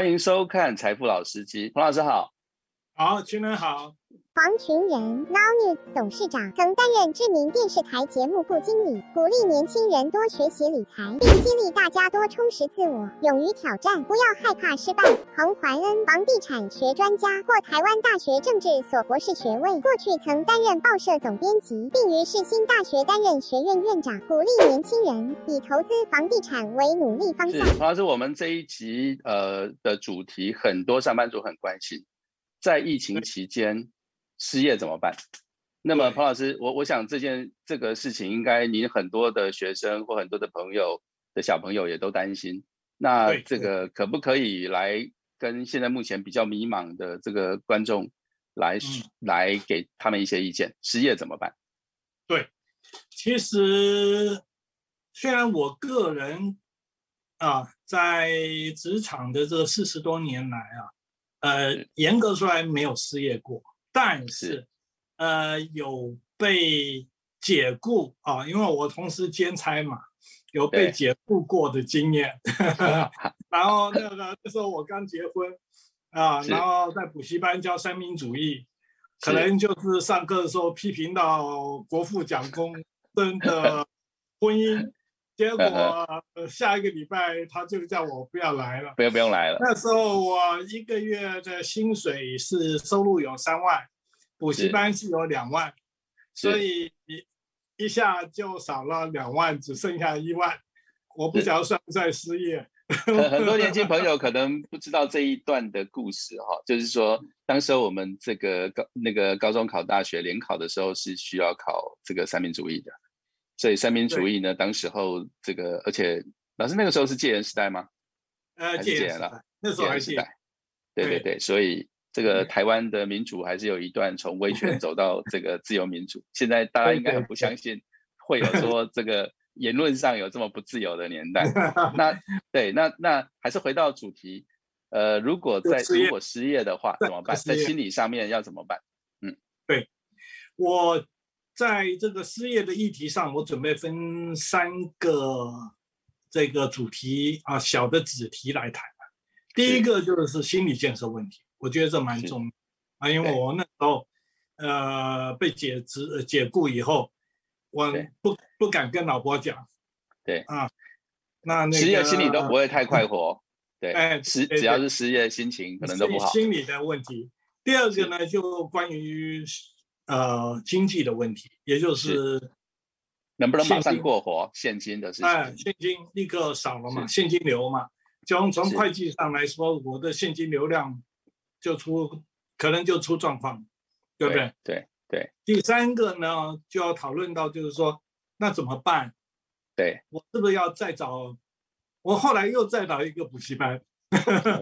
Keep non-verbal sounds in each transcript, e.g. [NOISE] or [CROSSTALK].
欢迎收看《财富老司机》，彭老师好。好，群人好。黄群仁，Now News 董事长，曾担任知名电视台节目部经理，鼓励年轻人多学习理财，并激励大家多充实自我，勇于挑战，不要害怕失败。彭怀恩，房地产学专家，获台湾大学政治所博士学位，过去曾担任报社总编辑，并于世新大学担任学院院长，鼓励年轻人以投资房地产为努力方向。彭老师，我们这一集呃的主题，很多上班族很关心，在疫情期间。失业怎么办？那么彭老师，我我想这件这个事情，应该您很多的学生或很多的朋友的小朋友也都担心。那这个可不可以来跟现在目前比较迷茫的这个观众来来给他们一些意见？失业怎么办？对，其实虽然我个人啊，在职场的这四十多年来啊，呃，严格说来没有失业过。但是，呃，有被解雇啊，因为我同时兼差嘛，有被解雇过的经验。[LAUGHS] 然后那个那时候我刚结婚啊，然后在补习班教三民主义，可能就是上课的时候批评到国父蒋公真的婚姻，结果下一个礼拜他就叫我不要来了，不要不用来了。那时候我一个月的薪水是收入有三万。补习班是有两万，所以一一下就少了两万，只剩下一万。我不晓得算不算失业。很很多年轻朋友可能不知道这一段的故事哈，[LAUGHS] 就是说，当时我们这个高那个高中考大学联考的时候是需要考这个三民主义的，所以三民主义呢，当时候这个，而且老师那个时候是戒严时代吗？呃，戒严了，那时候还是。对对对，所以。这个台湾的民主还是有一段从威权走到这个自由民主。现在大家应该很不相信会有说这个言论上有这么不自由的年代。[LAUGHS] 那对，那那还是回到主题，呃，如果在如果失业的话怎么办？在心理上面要怎么办？嗯，对，我在这个失业的议题上，我准备分三个这个主题啊，小的子题来谈。第一个就是心理建设问题。我觉得这蛮重要啊，因为我那时候，呃，被解职解雇以后，我不不敢跟老婆讲，对啊，那那失业心里都不会太快活，[LAUGHS] 对，哎，失只要是失业，心情可能都不好。心理的问题。第二个呢，就关于呃经济的问题，也就是能不能马上过活，现金的事情。哎，现金立刻少了嘛，现金流嘛，从从会计上来说，我的现金流量。就出可能就出状况，对不对？对对。第三个呢，就要讨论到就是说，那怎么办？对我是不是要再找？我后来又再找一个补习班。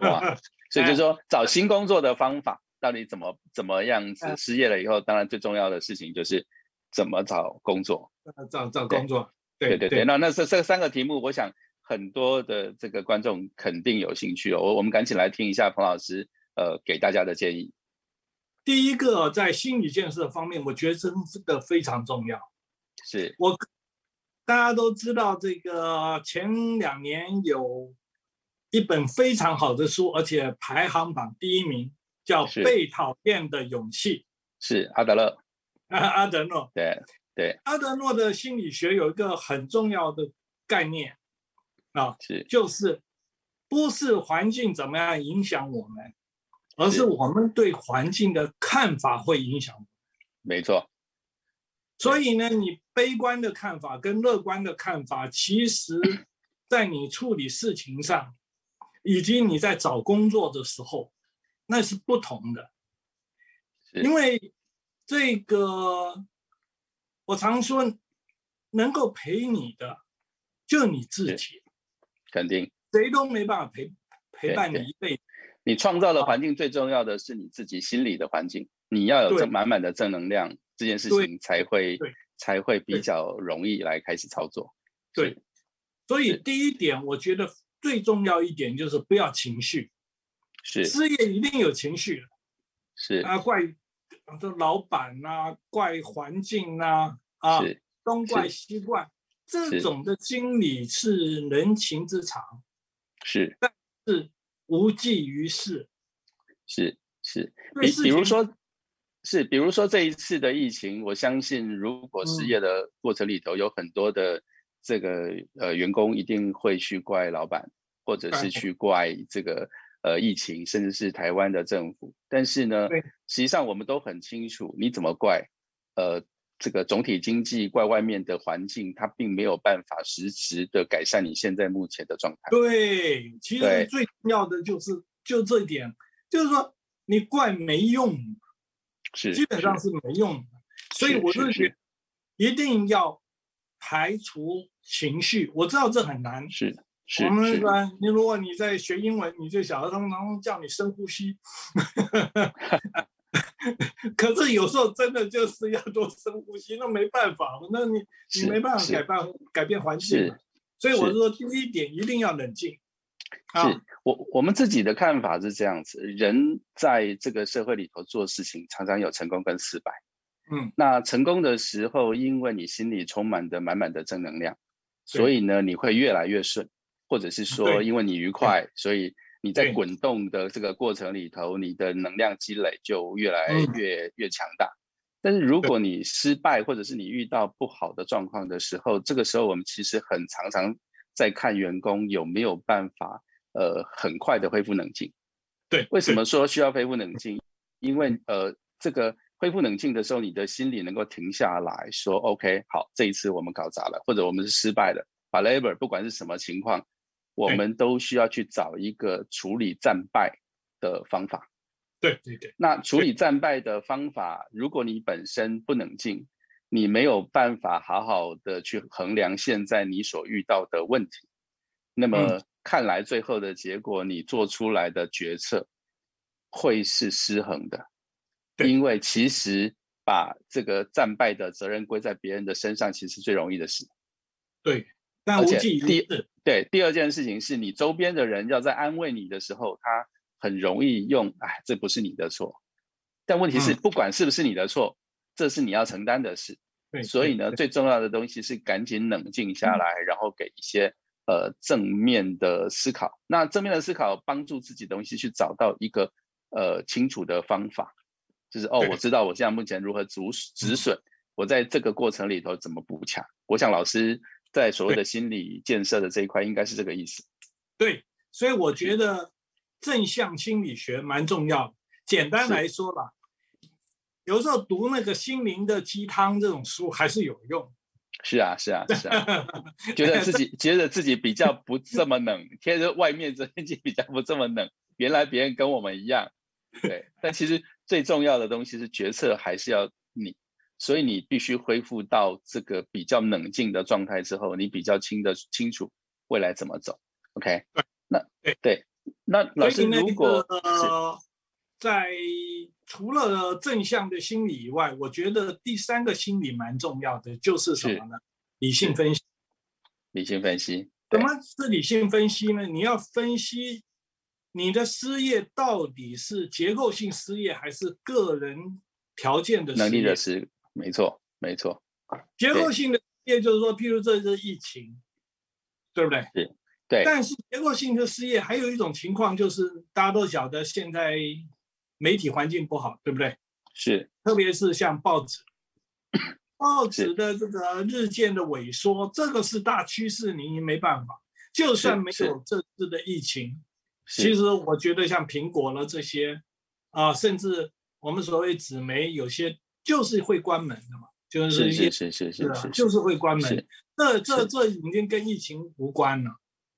哇！所以就是说，找新工作的方法到底怎么怎么样子？失业了以后，当然最重要的事情就是怎么找工作。找找工作。对对对。那那这这三个题目，我想很多的这个观众肯定有兴趣哦。我我们赶紧来听一下彭老师。呃，给大家的建议，第一个在心理建设方面，我觉得真的非常重要。是我大家都知道，这个前两年有一本非常好的书，而且排行榜第一名，叫《被讨厌的勇气》，是阿德勒。啊，阿德诺。对对，阿德诺的心理学有一个很重要的概念啊，是就是不是环境怎么样影响我们。而是我们对环境的看法会影响，没错。所以呢，你悲观的看法跟乐观的看法，其实，在你处理事情上，以及你在找工作的时候，那是不同的。因为这个，我常说，能够陪你的，就你自己。肯定。谁都没办法陪陪伴你一辈子。你创造的环境最重要的是你自己心里的环境，你要有这满满的正能量，这件事情才会才会比较容易来开始操作。对，所以第一点，我觉得最重要一点就是不要情绪。是。失业一定有情绪是。啊，怪这老板呐，怪环境呐，啊，东怪西怪，这种的心理是人情之常。是，但是。无济于事。是是，比比如说，是比如说这一次的疫情，我相信如果失嗯。业的过程里头有很多的这个呃员工一定会去怪老板，或者是去怪这个呃疫情，甚至是台湾的政府。但是呢，对实际上我们都很清楚，你怎么怪呃这个总体经济怪外面的环境，它并没有办法实质的改善你现在目前的状态。对，其实最重要的就是就这一点，就是说你怪没用，是，基本上是没用的。所以我就是觉得一定要排除情绪。我知道这很难。是是我们一般，你如果你在学英文，你就晓得他们常常叫你深呼吸。[LAUGHS] 可是有时候真的就是要多深呼吸，那没办法，那你你没办法改变改变环境是。所以我是说第一点一定要冷静。啊是我我们自己的看法是这样子，人在这个社会里头做事情，常常有成功跟失败。嗯，那成功的时候，因为你心里充满的满满的正能量，所以呢，你会越来越顺，或者是说，因为你愉快，所以你在滚动的这个过程里头，你的能量积累就越来嗯越、越强大。但是如果你失败，或者是你遇到不好的状况的时候，这个时候我们其实很常常在看员工有没有办法，呃，很快的恢复冷静。对，为什么说需要恢复冷静？因为呃，这个恢复冷静的时候，你的心里能够停下来说，OK，好，这一次我们搞砸了，或者我们是失败了把 labor 不管是什么情况，我对。们都需要去找一个处理战败的方法。对对对。那处理战败的方法，如果你本身不冷静，你没有办法好好的去衡量现在你所遇到的问题，那么嗯看来最后的结果，你做出来的决策会是失衡的，对。因为其实把这个战败的责任归在别人的身上，其实是最容易的事。对，但而且无济于第事。对，第二件事情是你周边的人要在安慰你的时候，他很容易用“哎，这不是你的错”，但问题是，嗯不管是不是你的错，这是你要承担的事。对，所以呢，最重要的东西是赶紧冷静下嗯来，然后给一些呃正面的思考。那正面的思考帮助自己的东西去找到一个呃清楚的方法，就是哦，我知道我现在目前如何止止损，我在这个过程里头怎么补强。我想老师在所谓的心理建设的这一块，应该是这个意思。对，所以我觉得正向心理学蛮重要的。简单来说吧，有时候读那个心灵的鸡汤这种书还是有用。是啊，是啊，是啊，[LAUGHS] 觉得自己觉得自己比较不这么冷，贴着外面这天气比较不这么冷，原来别人跟我们一样，对。但其实最重要的东西是决策还是要你，所以你必须恢复到这个比较冷静的状态之后，你比较清的清楚未来怎么走。OK，那对对，那老师如果个呃，在除了正向的心理以外，我觉得第三个心理蛮重要的，就是什么呢？理性分析。理性分析，怎么是理性分析呢？你要分析你的失业到底是结构性失业还是个人条件的能力业的是没错，没错，结构性的失业就是说，譬如这次疫情，对不对？对，但是结构性的失业还有一种情况，就是大家都晓得现在媒体环境不好，对不对？是特别是像报纸，[LAUGHS] 报纸的这个日渐的萎缩，这个是大趋势，你没办法。就算没有这次的疫情，其实我觉得像苹果了这些啊，甚至我们所谓纸媒，有些就是会关门的嘛，就是是是是是，就是会关门。这这这已经跟疫情无关了。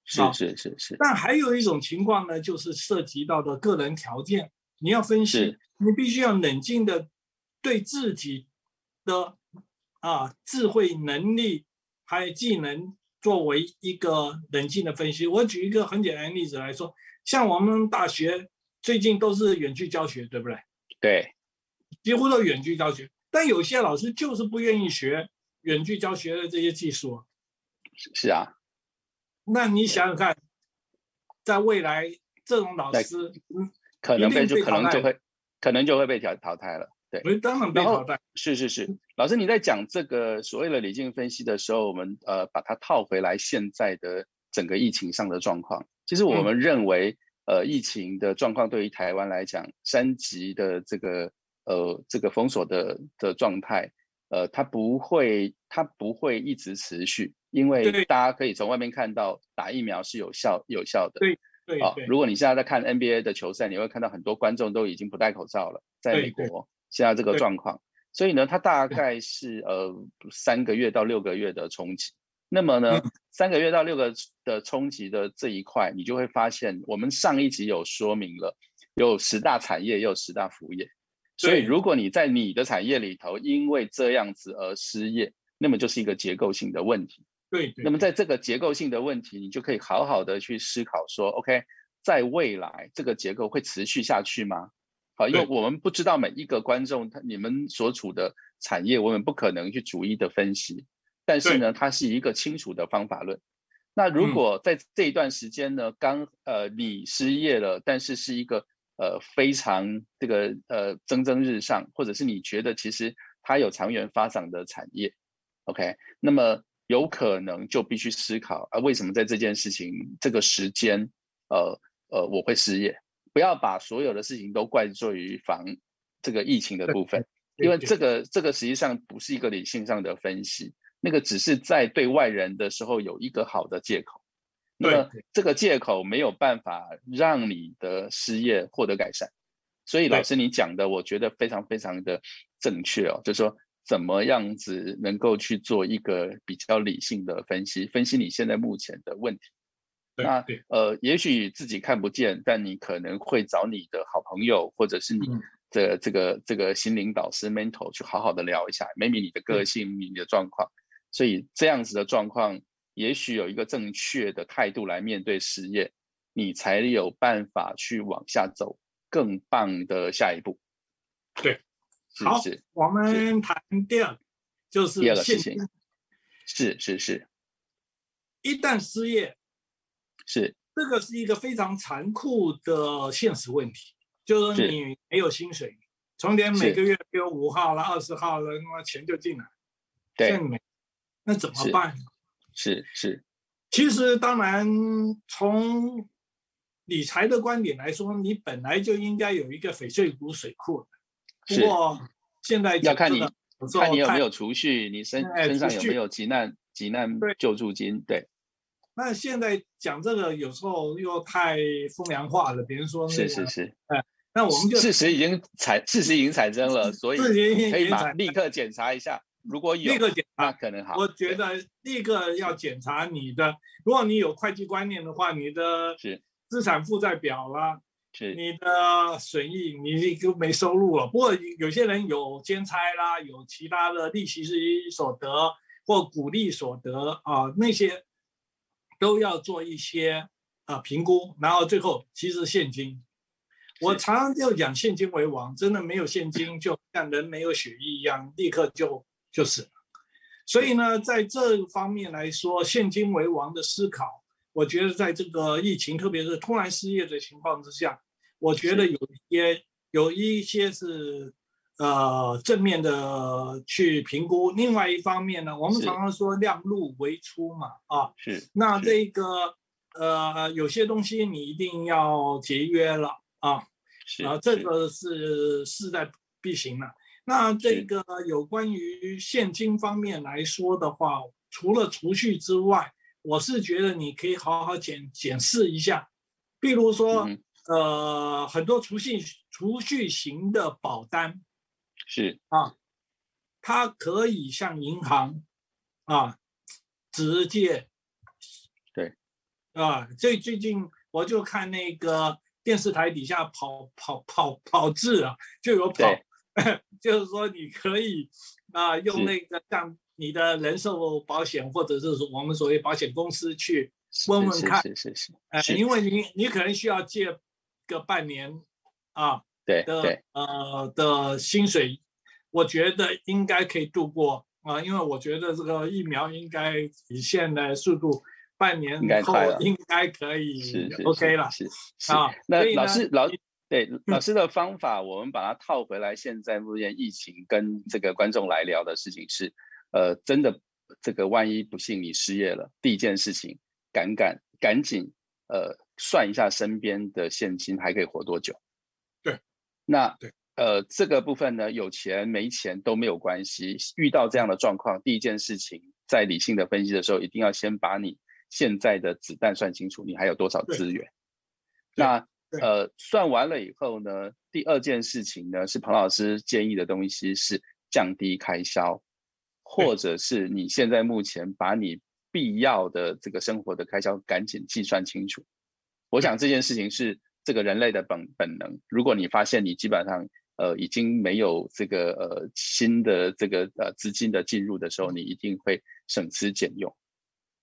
是是是是但还有一种情况呢，就是涉及到的个人条件，你要分析，你必须要冷静的对自己的啊智慧能力还有技能作为一个冷静的分析。我举一个很简单的例子来说，像我们大学最近都是远距教学，对不对？对，几乎都远距教学，但有些老师就是不愿意学远距教学的这些技术啊。是是啊，那你想想看，在未来这种老师，嗯，可能被就可能就会可能就会被淘淘汰了。对，我当然被淘汰。是是是，老师你在讲这个所谓的理性分析的时候，我们呃把它套回来现在的整个疫情上的状况。其实我嗯们认为呃疫情的状况对于台湾来讲，三级的这个呃这个封锁的的状态，呃，它不会它不会一直持续，因为大家可以从外面看到打疫苗是有效有效的。对对啊，如果你现在在看 NBA 的球赛，你会看到很多观众都已经不戴口罩了，在美国现在这个状况，所以呢，它大概是呃三个月到六个月的冲击。那么呢，三个月到六个的冲击的这一块，你就会发现，我们上一集有说明了，有十大产业，也有十大服务业。所以，如果你在你的产业里头因为这样子而失业，那么就是一个结构性的问题。对。那么在这个结构性的问题，你就可以好好的去思考说，OK，在未来这个结构会持续下去吗？好，因为我们不知道每一个观众他你们所处的产业，我们不可能去逐一的分析。但是呢，它是一个清楚的方法论。那如果在这一段时间呢，刚呃你失业了，但是是一个呃非常这个呃蒸蒸日上，或者是你觉得其实它有长远发展的产业，OK，那么有可能就必须思考啊，为什么在这件事情这个时间，呃呃我会失业？不要把所有的事情都怪罪于防这个疫情的部分，因为这个这个实际上不是一个理性上的分析。那个只是在对外人的时候有一个好的借口，那么这个借口没有办法让你的失业获得改善，所以老师你讲的我觉得非常非常的正确哦，就是说怎么样子能够去做一个比较理性的分析，分析你现在目前的问题。那呃，也许自己看不见，但你可能会找你的好朋友或者是你的这个这个心灵导师 mentor 去好好的聊一下，maybe 你的个性、你的状况。所以这样子的状况，也许有一个正确的态度来面对失业，你才有办法去往下走更棒的下一步。对，[LAUGHS] 好，我们谈第二，就是第二个事情，是是是，一旦失业，是。这个是一个非常残酷的现实问题，就是你没有薪水，从前每个月给我五号了、二十号了，那么钱就进来，对。那怎么办？是是，其实当然从理财的观点来说，你本来就应该有一个翡翠谷水库不过现在要看你看你有没有储蓄，你身身上有没有急难急难救助金？对。那现在讲这个有时候又太风凉话了，比如说是是是，哎，那我们就事实已经产事实已经产生了，所以可以马立刻检查一下。如果有立刻检查，可能好。我觉得立刻要检查你的，如果你有会计观念的话，你的资产负债表啦，是你的损益，你就没收入了。不过有些人有兼差啦，有其他的利息所得或股利所得啊，那些都要做一些啊评估。然后最后其实现金，我常常就讲现金为王，真的没有现金，就像人没有血液一样，立刻就。就是，所以呢，在这方面来说，现金为王的思考，我觉得在这个疫情，特别是突然失业的情况之下，我觉得有一些有一些是呃正面的去评估。另外一方面呢，我们常常说量入为出嘛，啊，是。那这个呃有些东西你一定要节约了啊，是啊，这个是势在必行了。那这个有关于现金方面来说的话，除了储蓄之外，我是觉得你可以好好检检视一下，比如说，呃，很多储蓄储蓄型的保单，是。啊，它可以向银行啊直接，对，啊，最最近我就看那个电视台底下跑跑跑跑字啊，就有跑。[LAUGHS] 就是说，你可以啊，用那个像你的人寿保险，或者是说我们所谓保险公司去问问看，是是是，哎，因为你你可能需要借个半年啊，对的呃的薪水，我觉得应该可以度过啊，因为我觉得这个疫苗应该以现在速度，半年后应该可以 OK 了，是啊，那老师老。对老师的方法，我们把它套回来。现在目前疫情跟这个观众来聊的事情是，呃，真的这个万一不幸你失业了，第一件事情，赶赶赶紧呃算一下身边的现金还可以活多久。对，那对，呃，这个部分呢，有钱没钱都没有关系。遇到这样的状况，第一件事情，在理性的分析的时候，一定要先把你现在的子弹算清楚，你还有多少资源。那呃，算完了以后呢，第二件事情呢，是彭老师建议的东西是降低开销，或者是你现在目前把你必要的这个生活的开销赶紧计算清楚。我想这件事情是这个人类的本本能。如果你发现你基本上呃已经没有这个呃新的这个呃资金的进入的时候，你一定会省吃俭用。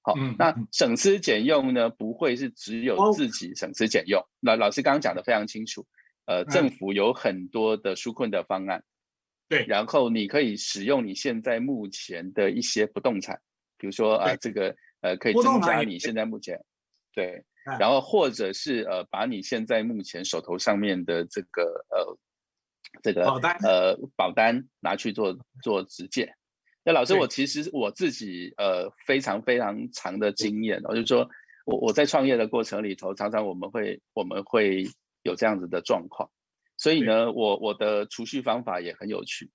好，那省吃俭用呢，不会是只有自己省吃俭用。那老师刚刚讲的非常清楚，呃，政府有很多的纾困的方案，对，然后你可以使用你现在目前的一些不动产，比如说啊，这个呃，可以增加你现在目前，对，然后或者是呃，把你现在目前手头上面的这个呃，这个保单。呃保单拿去做做直借。那老师，我其实我自己呃非常非常长的经验，我就说我我在创业的过程里头，常常我们会我们会有这样子的状况，所以呢，我我的储蓄方法也很有趣。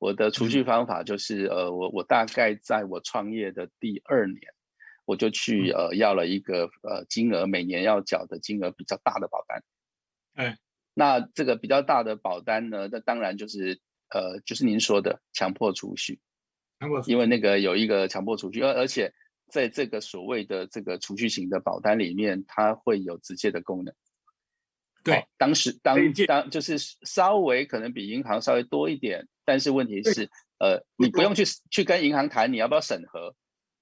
我的储蓄方法就是呃，我我大概在我创业的第二年，我就去呃要了一个呃金额每年要缴的金额比较大的保单。哎，那这个比较大的保单呢，那当然就是呃就是您说的强迫储蓄。因为那个有一个强迫储蓄，而而且在这个所谓的这个储蓄型的保单里面，它会有直接的功能。对，当时当当就是稍微可能比银行稍微多一点，但是问题是，呃，你不用去去跟银行谈你要不要审核，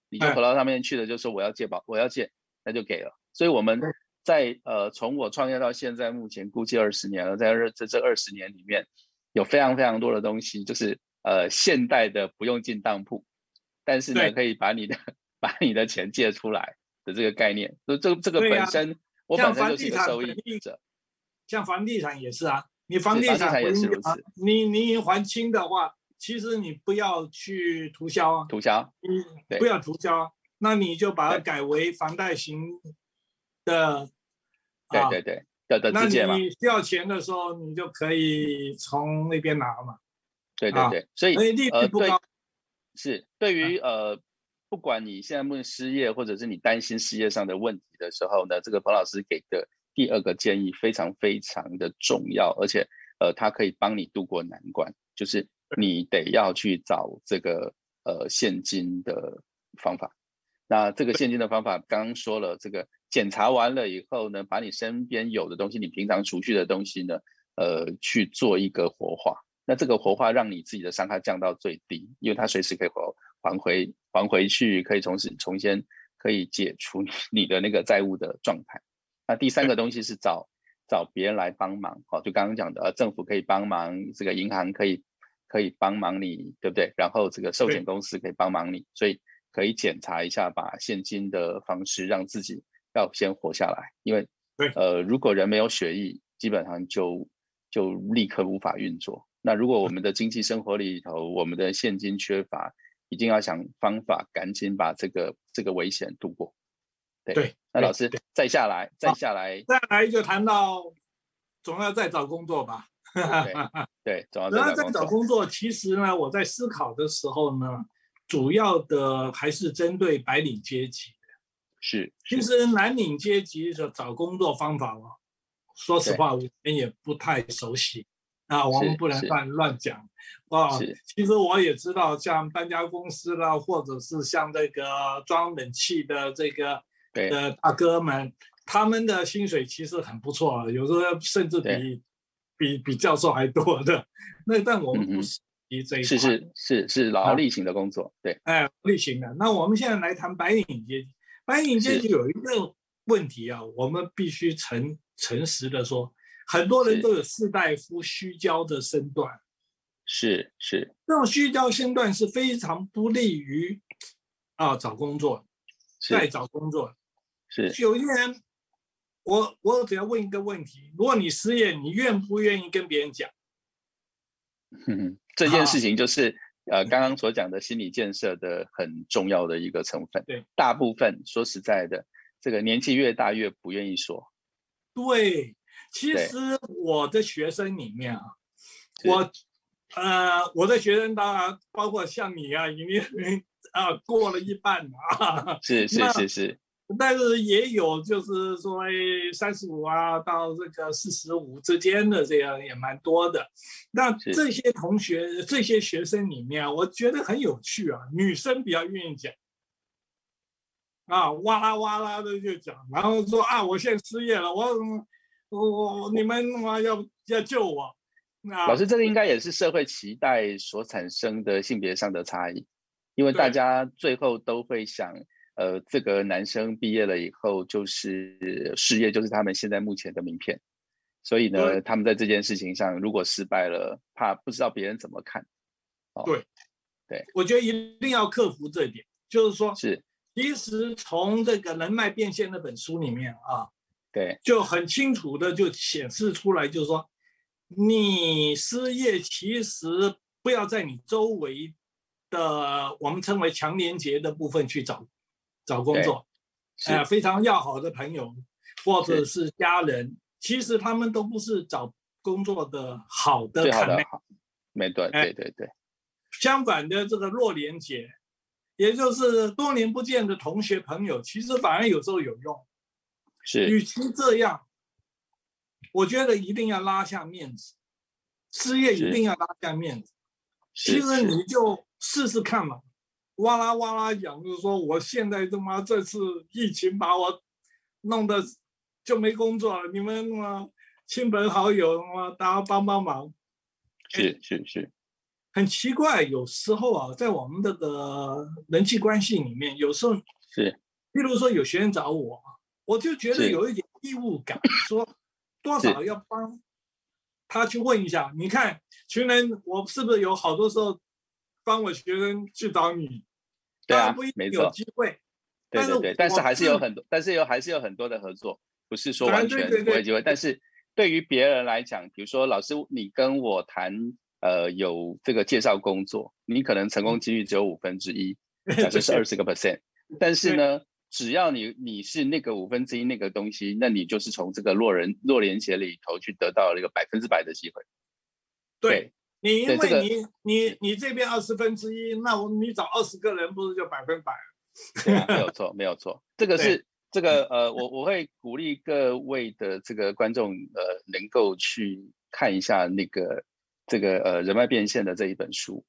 你就跑到上面去了，就说我要借保，我要借，那就给了。所以我们在呃从我创业到现在，目前估计二十年了，在这这二十年里面，有非常非常多的东西，就是。呃，现代的不用进当铺，但是呢，可以把你的 [LAUGHS] 把你的钱借出来的这个概念，所以这这个本身，我本身就是一个受益者。像房地产也是啊，你房地产也是如此。你你还清的话，其实你不要去涂销啊，涂销，嗯不要涂销，啊那你就把它改为房贷型的。对对对，的的。那你需要钱的时候，你就可以从那边拿嘛。对对对，所以呃对，是对于呃，不管你现在目前失业，或者是你担心失业上的问题的时候呢，这个彭老师给的第二个建议非常非常的重要，而且呃，它可以帮你度过难关，就是你得要去找这个呃现金的方法。那这个现金的方法，刚刚说了，这个检查完了以后呢，把你身边有的东西，你平常储蓄的东西呢，呃，去做一个活化。那这个活化让你自己的伤害降到最低，因为它随时可以还还回还回去，可以从此重新可以解除 [LAUGHS] 你的那个债务的状态。那第三个东西是找找别人来帮忙，好，就刚刚讲的，呃，政府可以帮忙，这个银行可以可以帮忙你，对不对？然后这个寿险公司可以帮忙你，所以可以检查一下，把现金的方式让自己要先活下来，因为呃，如果人没有血液，基本上就就立刻无法运作。那如果我们的经济生活里头，我们的现金缺乏，一定要想方法，赶紧把这个这个危险度过。对，那老师再下来，再下来，再来就谈到总要再找工作吧。[LAUGHS] 对，总要再找工作。其实呢，我在思考的时候呢，主要的还是针对白领阶级的。是，其实蓝领阶级的找工作方法哦，说实话，我们也不太熟悉。啊，我们不能乱乱讲啊！其实我也知道，像搬家公司啦，或者是像这个装冷气的这个的大哥们，他们的薪水其实很不错，有时候甚至比比比教授还多的。那但我们不是以这一是是是是劳力型的工作，对，哎，劳力型的。那我们现在来谈白领阶级，白领阶级有一个问题啊，我们必须诚诚实的说。很多人都有士大夫虚焦的身段，是是，这种虚焦身段是非常不利于啊找工作，再找工作。是有些人，我我只要问一个问题：如果你失业，你愿不愿意跟别人讲？嗯 [LAUGHS] 这件事情就是呃刚刚所讲的心理建设的很重要的一个成分。对，大部分说实在的，这个年纪越大越不愿意说。对，其实我的学生里面啊，我呃我的学生当然包括像你啊，已经啊过了一半了啊，是是那是是，但是也有就是说三十五啊到这个四十五之间的这样也蛮多的。那这些同学这些学生里面啊，我觉得很有趣啊，女生比较愿意讲。啊，哇啦哇啦的就讲，然后说啊，我现在失业了，我我我你们啊要要救我。啊，老师，这个应该也是社会期待所产生的性别上的差异，因为大家最后都会想，呃，这个男生毕业了以后就是事业就是他们现在目前的名片，所以呢，他们在这件事情上如果失败了，怕不知道别人怎么看。对。对。我觉得一定要克服这一点，就是说，是，其实从这个人脉变现那本书里面啊，对，就很清楚的就显示出来，就是说，你失业其实不要在你周围的我们称为强连结的部分去找找工作，是。哎、非常要好的朋友或者是。是家人，其实他们都不是找工作的好的最好坎内，的好，没对哎。对对对，相反的这个弱连结，也就是多年不见的同学朋友，其实反而有时候有用。是。与其这样，我觉得一定要拉下面子，失业一定要拉下面子。其实你就试试看嘛，哇啦哇啦讲，就是说我现在他妈这次疫情把我弄得就没工作了，你们嘛亲朋好友嘛大家帮帮忙。是是是，很奇怪，有时候啊，在我们这个人际关系里面，有时候，是。譬如说有学生找我，我就觉得有一点义务感，说多少要帮他去问一下。你看，群人，我是不是有好多时候帮我学生去找你？对啊不一，没错定有，机会，但是对对对，但是还是有很多，但是有还是有很多的合作，不是说啊完全对对对不会机会。但是对于别人来讲，比如说老师，你跟我谈呃有这个介绍工作，你可能成功几率只有五分之一，[LAUGHS] 假设是二十个 percent，但是呢，只要你你是那个五分之一那个东西，那你就是从这个弱人弱连结里头去得到了一个百分之百的机会。对你，因对这个为你你你这边二十分之一，那我你找二十个人，不是就百分百？对啊，[LAUGHS] 没有错，没有错。这个是这个呃，我我会鼓励各位的这个观众呃，能够去看一下那个这个呃人脉变现的这一本书。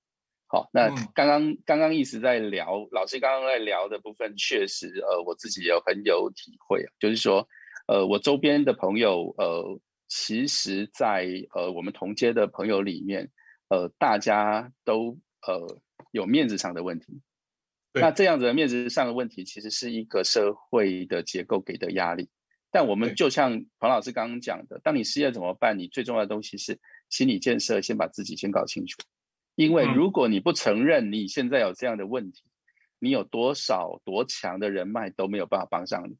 好，那嗯刚刚刚刚一直在聊，老师刚刚在聊的部分，确实呃我自己有很有体会啊，就是说呃我周边的朋友呃，其实在呃我们同街的朋友里面，呃大家都呃有面子上的问题。那这样子的面子上的问题，其实是一个社会的结构给的压力。但我们就像彭老师刚刚讲的，当你失业怎么办？你最重要的东西是心理建设，先把自己先搞清楚。因为嗯。如果你不承认你现在有这样的问题，你有多少多强的人脉都没有办法帮上你，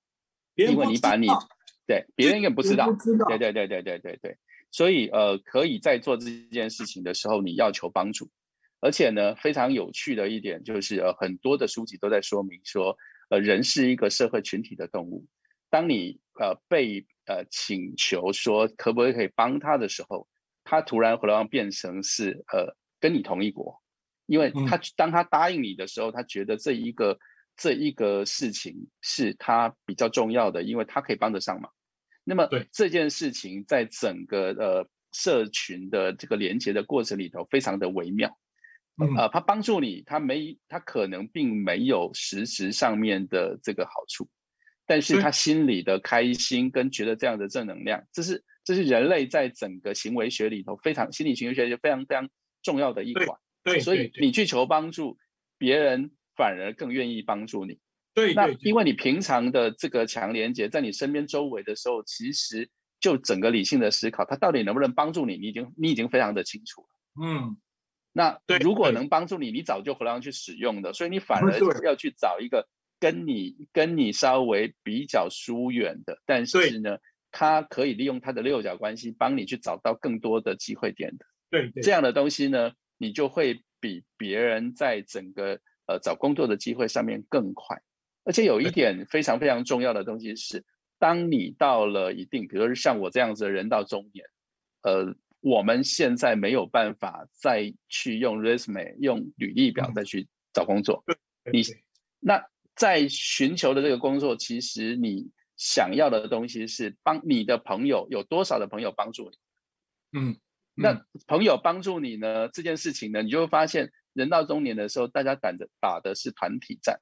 因为你把你道对别人也不知道，对对对对对对对，所以呃，可以在做这件事情的时候，你要求帮助，而且呢，非常有趣的一点就是，呃，很多的书籍都在说明说，呃，人是一个社会群体的动物。当你呃被呃请求说可不可以帮他的时候，他突然回来变成是呃跟你同一国，因为他当他答应你的时候，他觉得这一个这一个事情是他比较重要的，因为他可以帮得上忙。那么这件事情在整个呃社群的这个连接的过程里头，非常的微妙。嗯呃，他帮助你，他没，他可能并没有实质上面的这个好处，但是他心里的开心跟觉得这样的正能量，这是这是人类在整个行为学里头非常心理行为学就非常非常重要的一对环。对，所以你去求帮助，别人反而更愿意帮助你。那对那，因为你平常的这个强连接在你身边周围的时候，其实就整个理性的思考，它到底能不能帮助你，你已经你已经非常的清楚了。嗯，那对如果能帮助你，你早就回来去使用的，所以你反而要去找一个跟你跟你稍微比较疏远的，但是呢，他可以利用他的六角关系帮你去找到更多的机会点的。对对，这样的东西呢，你就会比别人在整个呃找工作的机会上面更快。而且有一对点非常非常重要的东西是，当你到了一定，比如说像我这样子的人到中年，呃，我们现在没有办法再去用 resume 用履历表再去找工作。你那在寻求的这个工作，其实你想要的东西是帮你的朋友有多少的朋友帮助你？嗯，那朋友帮助你呢？这件事情呢，你就会发现，人到中年的时候，大家打的打的是团体战，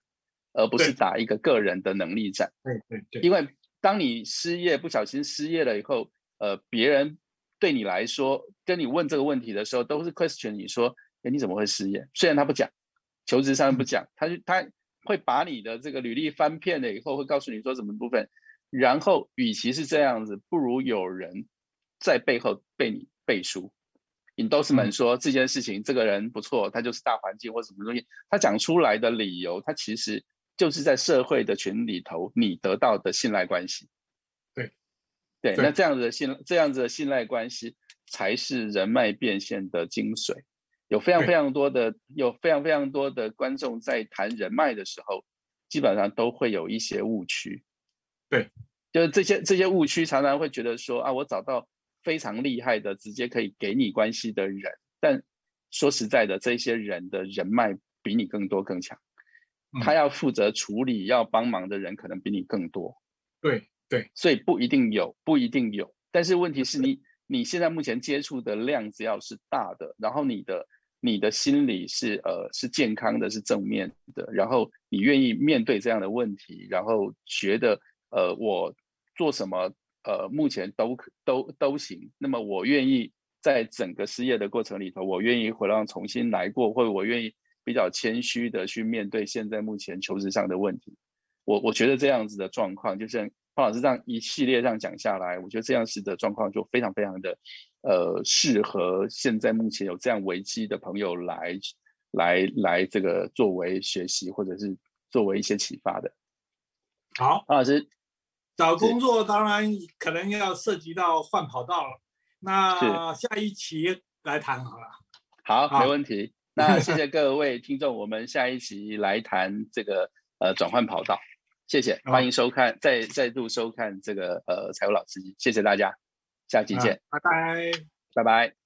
而不是打一个个人的能力战。对对对，因为当你失业不小心失业了以后，呃，别人对你来说跟你问这个问题的时候，都是 question 你说，哎，你怎么会失业？虽然他不讲，求职上不讲，他就他会把你的这个履历翻遍了以后，会告诉你说什么部分。然后，与其是这样子，不如有人。在背后被你背书，endorsement 说这件事情，这个人不错，他就是大环境或什么东西，他讲出来的理由，他其实就是在社会的群里头，你得到的信赖关系。对，对，那这样子的信，这样子的信赖关系，才是人脉变现的精髓。有非常非常多的，有非常非常多的观众在谈人脉的时候，基本上都会有一些误区。对，就是这些这些误区，常常会觉得说啊，我找到。非常厉害的，直接可以给你关系的人，但说实在的，这些人的人脉比你更多更强，他要负责处理、要帮忙的人可能比你更多。对对，所以不一定有，不一定有。但是问题是你你现在目前接触的量只要是大的，然后你的你的心理是呃是健康的，是正面的，然后你愿意面对这样的问题，然后觉得呃我做什么。呃，目前都都都行。那么我愿意在整个失业的过程里头，我愿意回让重新来过，或者我愿意比较谦虚的去面对现在目前求职上的问题。我我觉得这样子的状况，就像方老师这样一系列这样讲下来，我觉得这样子的状况就非常非常的呃适合现在目前有这样危机的朋友来来来这个作为学习或者是作为一些启发的。好，方老师。找工作当然可能要涉及到换跑道了，那下一期来谈好了。好，没问题。那谢谢各位听众，我们下一期来谈这个呃转换跑道。谢谢，欢迎收看，再再度收看这个呃财务老司机。谢谢大家，下期见，拜拜，拜拜。